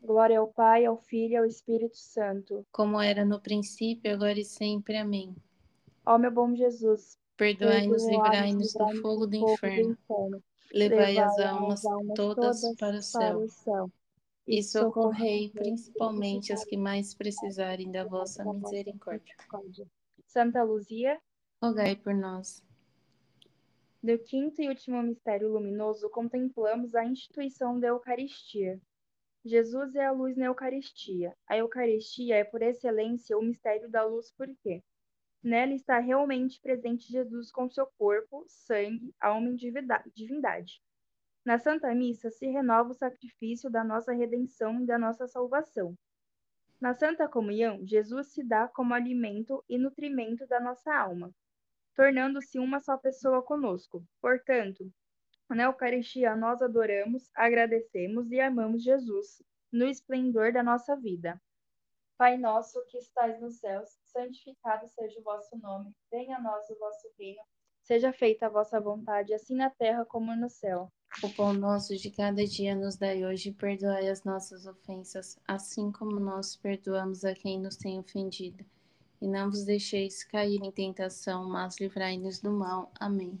Glória ao Pai, ao Filho e ao Espírito Santo. Como era no princípio, agora e sempre. Amém. Ó meu bom Jesus, perdoai-nos e livrai-nos do fogo do inferno. Levai as almas, todas, todas para o céu. Para o céu. E socorrei principalmente as que mais precisarem da vossa misericórdia. Santa Luzia, rogai por nós. No quinto e último mistério luminoso, contemplamos a instituição da Eucaristia. Jesus é a luz na Eucaristia. A Eucaristia é, por excelência, o mistério da luz, porque nela está realmente presente Jesus com seu corpo, sangue, alma e divindade. Na Santa Missa se renova o sacrifício da nossa redenção e da nossa salvação. Na Santa Comunhão, Jesus se dá como alimento e nutrimento da nossa alma, tornando-se uma só pessoa conosco. Portanto, na Eucaristia, nós adoramos, agradecemos e amamos Jesus no esplendor da nossa vida. Pai nosso que estais nos céus, santificado seja o vosso nome. Venha a nós o vosso reino. Seja feita a vossa vontade, assim na terra como no céu. O pão nosso de cada dia nos dai hoje, perdoai as nossas ofensas, assim como nós perdoamos a quem nos tem ofendido. E não vos deixeis cair em tentação, mas livrai-nos do mal. Amém.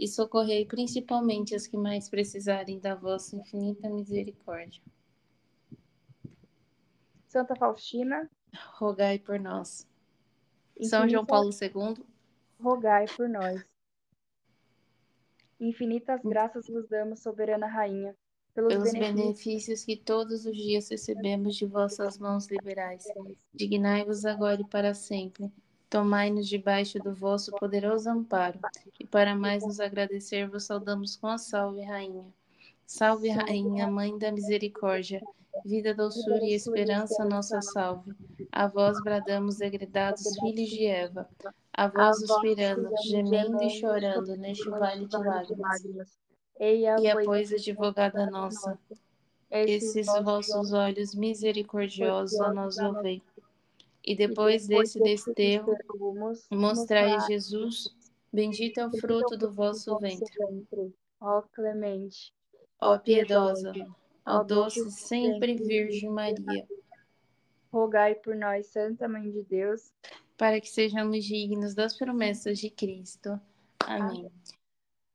e socorrei principalmente as que mais precisarem da vossa infinita misericórdia. Santa Faustina, rogai por nós. Infinita, São João Paulo II, rogai por nós. Infinitas graças vos damos, soberana rainha, pelos, pelos benefícios... benefícios que todos os dias recebemos de vossas mãos liberais. Dignai-vos agora e para sempre. Tomai-nos debaixo do vosso poderoso amparo, e para mais nos agradecer, vos saudamos com a salve, Rainha. Salve, Rainha, Mãe da Misericórdia, vida, doçura e esperança, nossa salve. A vós bradamos, degredados filhos de Eva. A vós suspirando, gemendo e chorando neste vale de lágrimas. E a, pois, advogada nossa, esses vossos olhos misericordiosos a nós ouvei. E depois desse desterro, mostrai Jesus, bendito é o fruto do vosso ventre. Ó clemente, ó piedosa, ó doce sempre Virgem Maria. Rogai por nós, Santa Mãe de Deus, para que sejamos dignos das promessas de Cristo. Amém. Amém.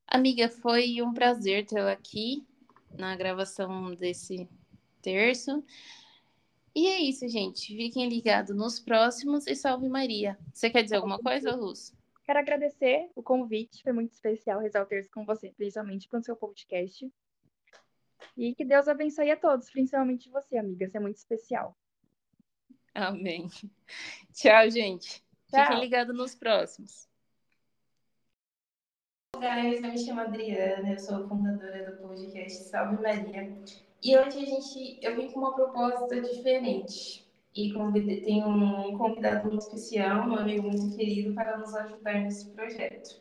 Amiga, foi um prazer tê-la aqui na gravação desse terço. E é isso, gente. Fiquem ligados nos próximos e salve Maria. Você quer dizer alguma coisa, Luz? Quero agradecer o convite, foi muito especial rezar o terço com você, principalmente com o seu podcast. E que Deus abençoe a todos, principalmente você, amiga. Você é muito especial. Amém. <laughs> Tchau, gente. Tchau. Fiquem ligados nos próximos. Olá, eu me chamo Adriana, eu sou fundadora do podcast Salve Maria. E hoje a gente, eu vim com uma proposta diferente. E convidei, tenho um convidado muito especial, um amigo muito querido, para nos ajudar nesse projeto.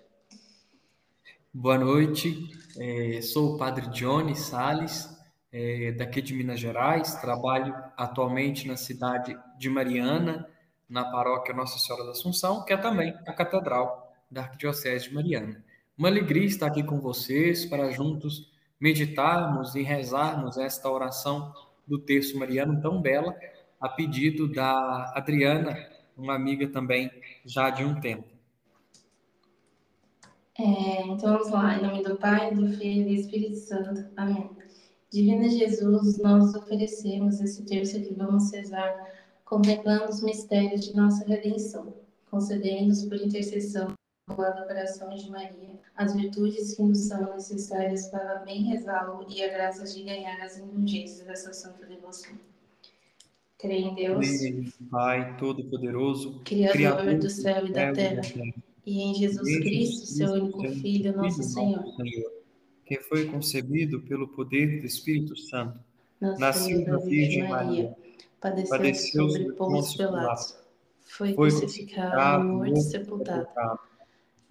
Boa noite, é, sou o Padre Johnny Sales, é, daqui de Minas Gerais, trabalho atualmente na cidade de Mariana, na paróquia Nossa Senhora da Assunção, que é também a catedral da Arquidiocese de Mariana. Uma alegria estar aqui com vocês para juntos meditarmos e rezarmos esta oração do texto mariano tão bela, a pedido da Adriana, uma amiga também já de um tempo. É, então vamos lá, em nome do Pai, do Filho e do Espírito Santo. Amém. Divina Jesus, nós oferecemos esse terço que vamos rezar, contemplando os mistérios de nossa redenção, concedendo-nos por intercessão do coração de Maria, as virtudes que nos são necessárias para bem rezá-lo e a graça de ganhar as indulgências dessa santa devoção. Creio em Deus, Pai Todo-Poderoso, Criador, Criador do céu e da terra, e em Jesus Cristo, seu único Filho, nosso Senhor. que foi concebido pelo poder do Espírito Santo, nasceu da Virgem Maria, padeceu, padeceu sobre Pôncio Pilatos, foi crucificado, morto e sepultado,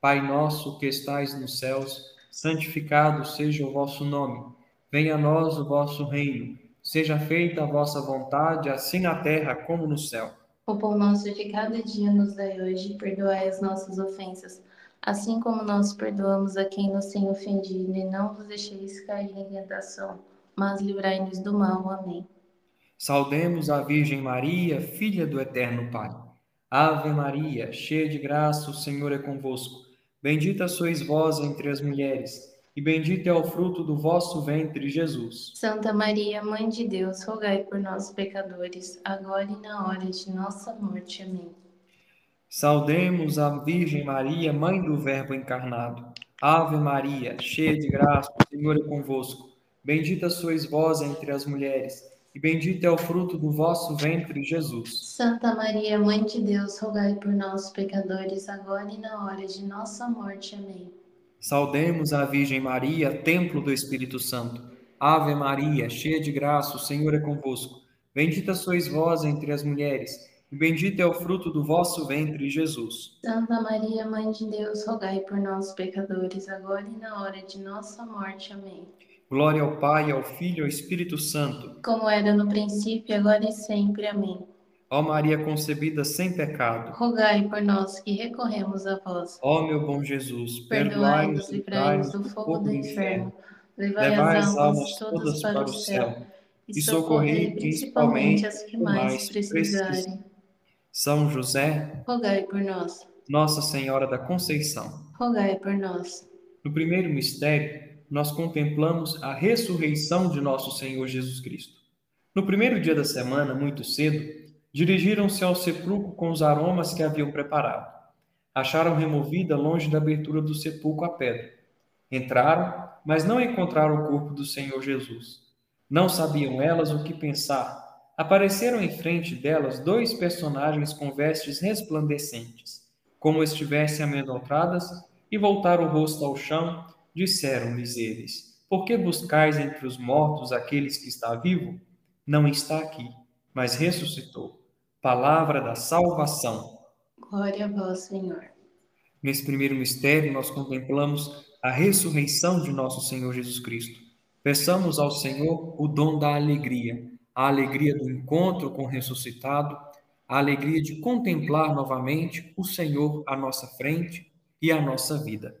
Pai nosso que estais nos céus, santificado seja o vosso nome. Venha a nós o vosso reino. Seja feita a vossa vontade, assim na terra como no céu. O pão nosso de cada dia nos dai hoje, perdoai as nossas ofensas assim como nós perdoamos a quem nos tem ofendido, e não vos deixeis cair em tentação, mas livrai-nos do mal. Amém. Saudemos a Virgem Maria, filha do Eterno Pai. Ave Maria, cheia de graça, o Senhor é convosco. Bendita sois vós entre as mulheres, e bendito é o fruto do vosso ventre, Jesus. Santa Maria, Mãe de Deus, rogai por nós, pecadores, agora e na hora de nossa morte. Amém. Saudemos a Virgem Maria, Mãe do Verbo encarnado. Ave Maria, cheia de graça, o Senhor é convosco. Bendita sois vós entre as mulheres, e bendito é o fruto do vosso ventre, Jesus. Santa Maria, Mãe de Deus, rogai por nós, pecadores, agora e na hora de nossa morte. Amém. Saudemos a Virgem Maria, templo do Espírito Santo. Ave Maria, cheia de graça, o Senhor é convosco. Bendita sois vós entre as mulheres, e bendito é o fruto do vosso ventre, Jesus. Santa Maria, Mãe de Deus, rogai por nós, pecadores, agora e na hora de nossa morte. Amém. Glória ao Pai, ao Filho e ao Espírito Santo. Como era no princípio, agora e sempre. Amém. Ó Maria concebida sem pecado, rogai por nós que recorremos a vós. Ó meu bom Jesus, perdoai-nos e livrai-nos do fogo do inferno levai as almas todas para o céu e socorrei principalmente as que mais precisarem. São José, rogai por nós. Nossa Senhora da Conceição, rogai por nós. No primeiro mistério, nós contemplamos a ressurreição de nosso Senhor Jesus Cristo. No primeiro dia da semana, muito cedo, dirigiram-se ao sepulcro com os aromas que haviam preparado. Acharam removida longe da abertura do sepulcro a pedra. Entraram mas não encontraram o corpo do Senhor Jesus. Não sabiam elas o que pensar. Apareceram em frente delas dois personagens com vestes resplandecentes, como estivessem amedrontadas, e voltaram o rosto ao chão, disseram-lhes eles: Por que buscais entre os mortos aqueles que está vivo? Não está aqui, mas ressuscitou. Palavra da salvação. Glória a vós, Senhor. Nesse primeiro mistério, nós contemplamos a ressurreição de nosso Senhor Jesus Cristo. Peçamos ao Senhor o dom da alegria, a alegria do encontro com o ressuscitado, a alegria de contemplar novamente o Senhor à nossa frente e à nossa vida.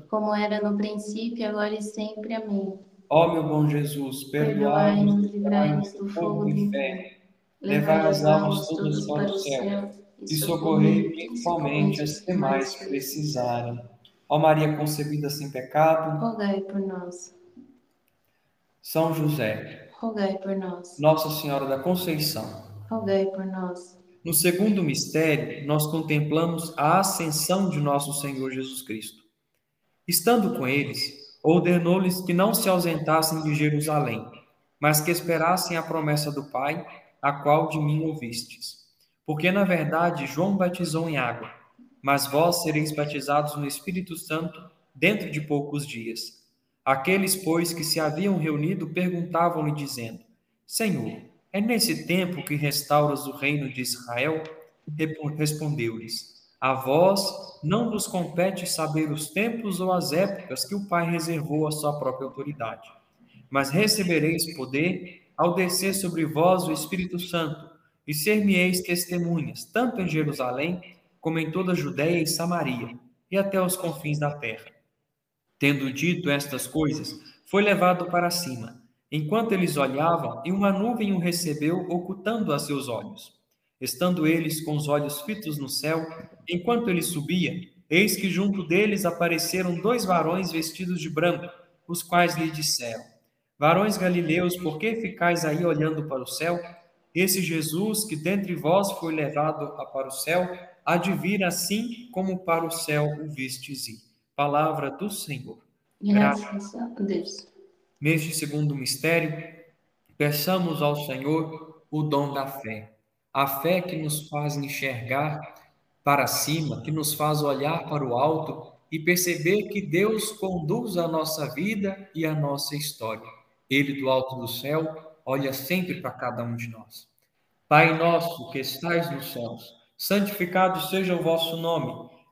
Como era no princípio, agora e sempre. Amém. Ó meu bom Jesus, perdoai-nos, livrai-nos do fogo do inferno, levai as almas todas para o céu e socorrei principalmente as que mais precisarem. Ó Maria concebida sem pecado, rogai por nós. São José, rogai por nós. Nossa Senhora da Conceição, rogai por nós. No segundo mistério, nós contemplamos a ascensão de nosso Senhor Jesus Cristo. Estando com eles, ordenou-lhes que não se ausentassem de Jerusalém, mas que esperassem a promessa do Pai, a qual de mim ouvistes. Porque, na verdade, João batizou em água, mas vós sereis batizados no Espírito Santo dentro de poucos dias. Aqueles, pois, que se haviam reunido perguntavam-lhe, dizendo: Senhor, é nesse tempo que restauras o reino de Israel? Respondeu-lhes: A vós não vos compete saber os tempos ou as épocas que o Pai reservou à sua própria autoridade. Mas recebereis poder ao descer sobre vós o Espírito Santo, e ser-me-eis testemunhas, tanto em Jerusalém, como em toda a Judéia e Samaria, e até os confins da terra. Tendo dito estas coisas, foi levado para cima enquanto eles olhavam, e uma nuvem o recebeu, ocultando a seus olhos. Estando eles com os olhos fitos no céu, enquanto ele subia, eis que junto deles apareceram dois varões vestidos de branco, os quais lhe disseram: Varões galileus, por que ficais aí olhando para o céu? Esse Jesus que dentre vós foi levado para o céu, há de vir assim como para o céu o vistes ir. Palavra do Senhor. Graças a Deus. Neste segundo mistério, peçamos ao Senhor o dom da fé. A fé que nos faz enxergar para cima, que nos faz olhar para o alto e perceber que Deus conduz a nossa vida e a nossa história. Ele, do alto do céu, olha sempre para cada um de nós. Pai nosso que estais nos céus, santificado seja o vosso nome.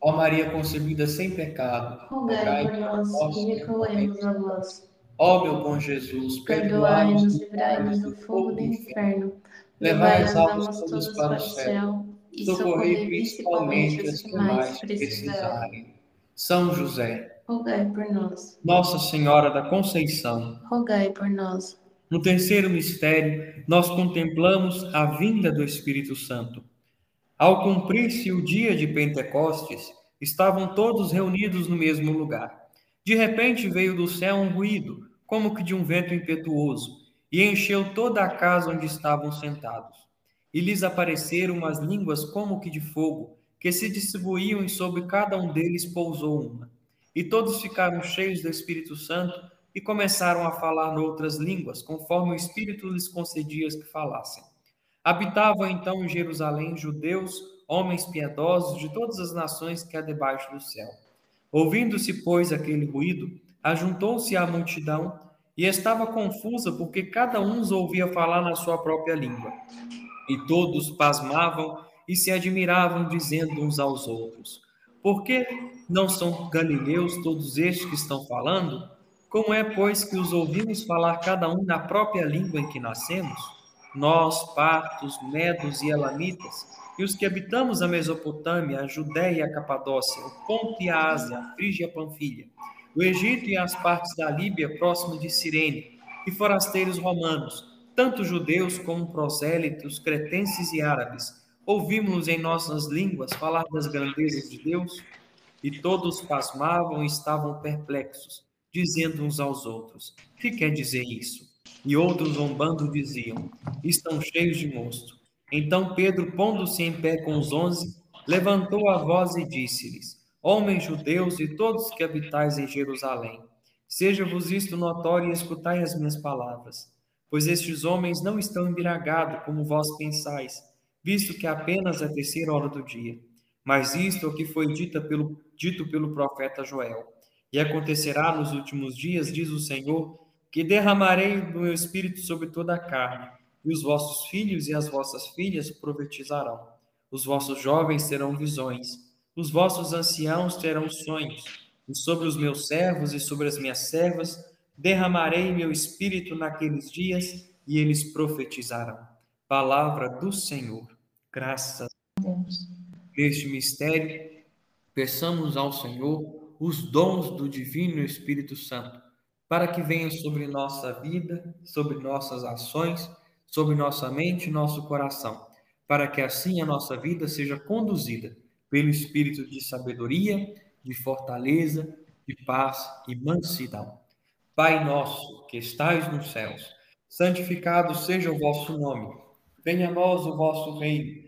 Ó Maria concebida sem pecado, rogai por nós e recorremos a vós. Ó meu bom Jesus, perdoai-nos e livrai-nos do fogo do inferno. Levai as almas todas para o céu e socorrei principalmente os que mais precisarem. São José, rogai por nós. Nossa Senhora da Conceição, rogai por nós. No terceiro mistério, nós contemplamos a vinda do Espírito Santo. Ao cumprir-se o dia de Pentecostes, estavam todos reunidos no mesmo lugar. De repente veio do céu um ruído, como que de um vento impetuoso, e encheu toda a casa onde estavam sentados. E lhes apareceram umas línguas como que de fogo, que se distribuíam e sobre cada um deles pousou uma. E todos ficaram cheios do Espírito Santo e começaram a falar noutras línguas, conforme o Espírito lhes concedia que falassem. Habitavam então em Jerusalém judeus, homens piedosos de todas as nações que há debaixo do céu. Ouvindo-se, pois, aquele ruído, ajuntou-se a multidão e estava confusa porque cada um os ouvia falar na sua própria língua. E todos pasmavam e se admiravam, dizendo uns aos outros: Por que não são galileus todos estes que estão falando? Como é, pois, que os ouvimos falar cada um na própria língua em que nascemos? Nós, partos, medos e elamitas, e os que habitamos a Mesopotâmia, a Judéia e a Capadócia, o Ponto e a Ásia, a Frígia e a Panfilha, o Egito e as partes da Líbia próximo de Cirene, e forasteiros romanos, tanto judeus como prosélitos, cretenses e árabes, ouvimos em nossas línguas falar das grandezas de Deus? E todos pasmavam e estavam perplexos dizendo uns aos outros: Que quer dizer isso? E outros, zombando, diziam: Estão cheios de monstro. Então Pedro, pondo-se em pé com os onze, levantou a voz e disse-lhes: Homens judeus e todos que habitais em Jerusalém, seja-vos isto notório e escutai as minhas palavras. Pois estes homens não estão embriagados, como vós pensais, visto que apenas é terceira hora do dia. Mas isto é o que foi dito pelo, dito pelo profeta Joel. E acontecerá nos últimos dias, diz o Senhor, que derramarei do meu espírito sobre toda a carne, e os vossos filhos e as vossas filhas profetizarão. Os vossos jovens terão visões, os vossos anciãos terão sonhos, e sobre os meus servos e sobre as minhas servas derramarei meu espírito naqueles dias, e eles profetizarão. Palavra do Senhor. Graças a Deus. Neste mistério, peçamos ao Senhor os dons do Divino Espírito Santo, para que venham sobre nossa vida, sobre nossas ações, sobre nossa mente e nosso coração, para que assim a nossa vida seja conduzida pelo Espírito de sabedoria, de fortaleza, de paz e mansidão. Pai nosso, que estais nos céus, santificado seja o vosso nome. Venha a nós o vosso reino.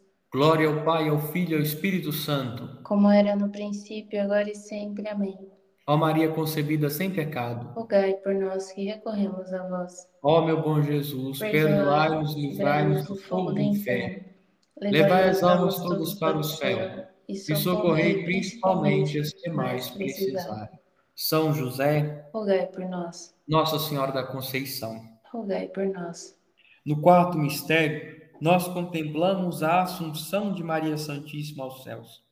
Glória ao Pai, ao Filho e ao Espírito Santo. Como era no princípio, agora e sempre. Amém. Ó Maria concebida sem pecado, rogai por nós que recorremos a vós. Ó meu bom Jesus, perdoai-nos e livrai-nos do fogo do inferno. Levai as almas todas para o céu e socorrei principalmente as que mais precisarem. São José, rogai por nós. Nossa Senhora da Conceição, rogai por nós. No quarto mistério, nós contemplamos a Assunção de Maria Santíssima aos céus.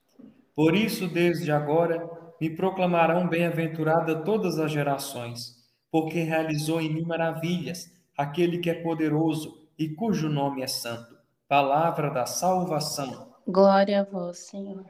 Por isso, desde agora, me proclamarão bem-aventurada todas as gerações, porque realizou em mim maravilhas aquele que é poderoso e cujo nome é santo. Palavra da salvação. Glória a vós, Senhor.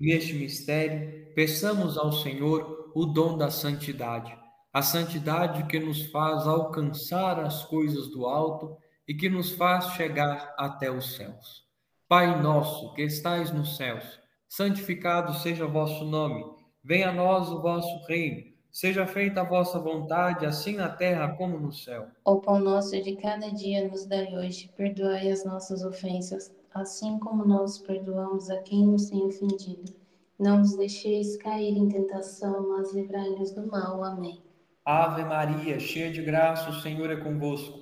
Neste mistério, peçamos ao Senhor o dom da santidade, a santidade que nos faz alcançar as coisas do alto e que nos faz chegar até os céus. Pai nosso que estais nos céus, santificado seja o vosso nome. Venha a nós o vosso reino. Seja feita a vossa vontade, assim na terra como no céu. O pão nosso de cada dia nos dai hoje. Perdoai as nossas ofensas assim como nós perdoamos a quem nos tem ofendido. Não nos deixeis cair em tentação, mas livrai-nos do mal. Amém. Ave Maria, cheia de graça, o Senhor é convosco.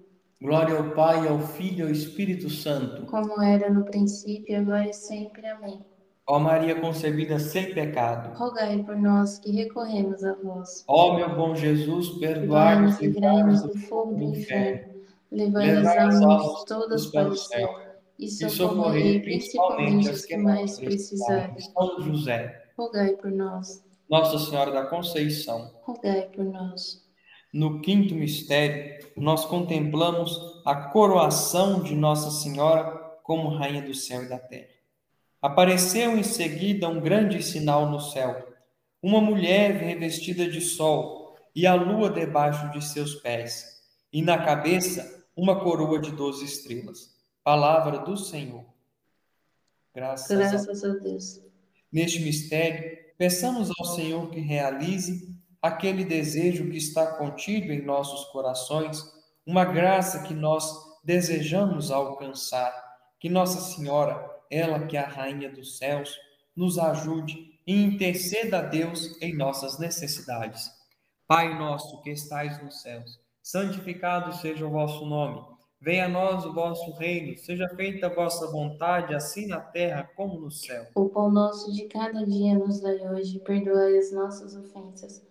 Glória ao Pai, ao Filho e ao Espírito Santo. Como era no princípio, agora e sempre. Amém. Ó Maria concebida sem pecado, rogai por nós que recorremos a vós. Ó meu bom Jesus, perdoai-nos e livrai-nos do fogo do inferno levai as almas todas para o céu e socorrei principalmente as que mais precisarem. São José, rogai por nós. Nossa Senhora da Conceição, rogai por nós. No quinto mistério, nós contemplamos a coroação de Nossa Senhora como Rainha do céu e da terra. Apareceu em seguida um grande sinal no céu: uma mulher revestida de sol e a lua debaixo de seus pés, e na cabeça uma coroa de doze estrelas. Palavra do Senhor. Graças, Graças a... a Deus. Neste mistério, peçamos ao Senhor que realize aquele desejo que está contido em nossos corações, uma graça que nós desejamos alcançar. Que Nossa Senhora, ela que é a Rainha dos céus, nos ajude e interceda a Deus em nossas necessidades. Pai nosso que estais nos céus, santificado seja o vosso nome. Venha a nós o vosso reino, seja feita a vossa vontade, assim na terra como no céu. O pão nosso de cada dia nos dai hoje, perdoai as nossas ofensas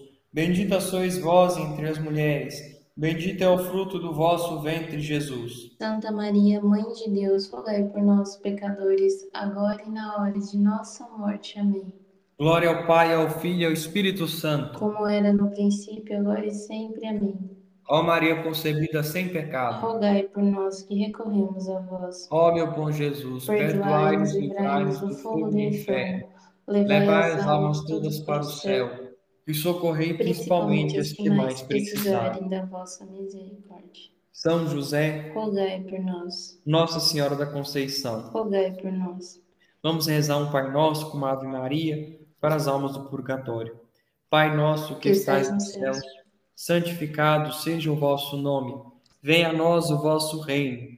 Bendita sois vós entre as mulheres, bendito é o fruto do vosso ventre, Jesus. Santa Maria, Mãe de Deus, rogai por nós, pecadores, agora e na hora de nossa morte. Amém. Glória ao Pai, ao Filho e ao Espírito Santo. Como era no princípio, agora e sempre. Amém. Ó Maria concebida sem pecado, rogai por nós que recorremos a vós. Ó meu bom Jesus, perdoai-nos e livrai-nos do fogo do inferno. Levai as almas todas para o céu e socorrei principalmente os que mais precisarem da vossa misericórdia. São José, rogai por nós. Nossa Senhora da Conceição, rogai por nós. Vamos rezar um Pai Nosso com uma Ave Maria para as almas do purgatório. Pai nosso que, que estais no céu, santificado seja o vosso nome. Venha a nós o vosso reino.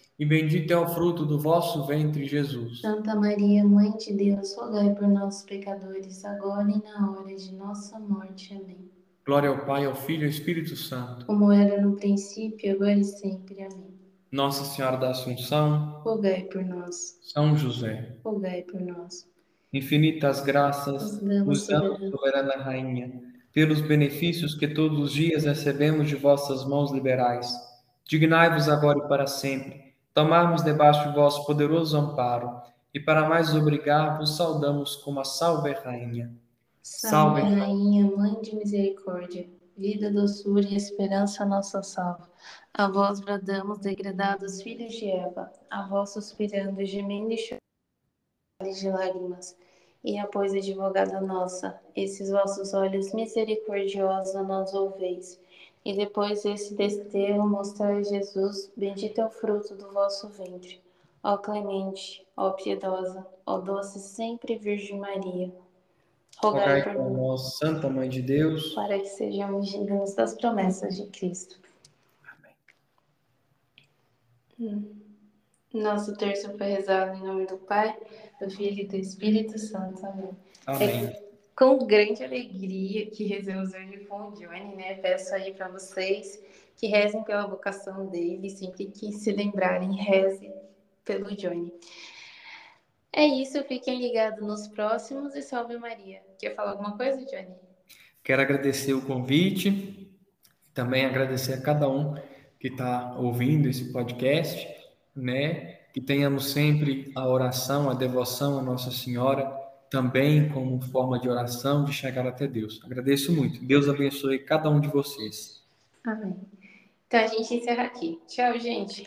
e bendito é o fruto do vosso ventre, Jesus. Santa Maria, Mãe de Deus, rogai por nós, pecadores, agora e na hora de nossa morte. Amém. Glória ao Pai, ao Filho e ao Espírito Santo. Como era no princípio, agora e sempre. Amém. Nossa Senhora da Assunção, rogai por nós. São José, rogai por nós. Infinitas graças, nos damos, soberana Rainha pelos benefícios que todos os dias recebemos de vossas mãos liberais. Dignai-vos agora e para sempre, tomarmos debaixo de vosso poderoso amparo, e para mais obrigar, vos saudamos como a salve rainha. Salve, rainha, mãe de misericórdia, vida, doçura e esperança nossa salva. A vós bradamos, degradados filhos de Eva, a vós suspirando, gemendo e chorando de lágrimas. E após advogada nossa, esses vossos olhos misericordiosos nós ouveis. E depois desse desterro mostrar Jesus, bendito é o fruto do vosso ventre. Ó clemente, ó piedosa, ó doce sempre Virgem Maria. Rogai por nós, Santa Mãe de Deus, para que sejamos dignos das promessas de Cristo. Amém. Hum. Nosso terço foi rezado em nome do Pai, do Filho e do Espírito Santo. Amém. Amém. É com grande alegria que rezamos hoje com o Johnny, né? Peço aí para vocês que rezem pela vocação dele, sempre que se lembrarem, rezem pelo Johnny. É isso, fiquem ligados nos próximos e salve Maria. Quer falar alguma coisa, Johnny? Quero agradecer o convite, também agradecer a cada um que está ouvindo esse podcast, né? Que tenhamos sempre a oração, a devoção à Nossa Senhora, também como forma de oração de chegar até Deus. Agradeço muito. Deus abençoe cada um de vocês. Amém. Então a gente encerra aqui. Tchau, gente.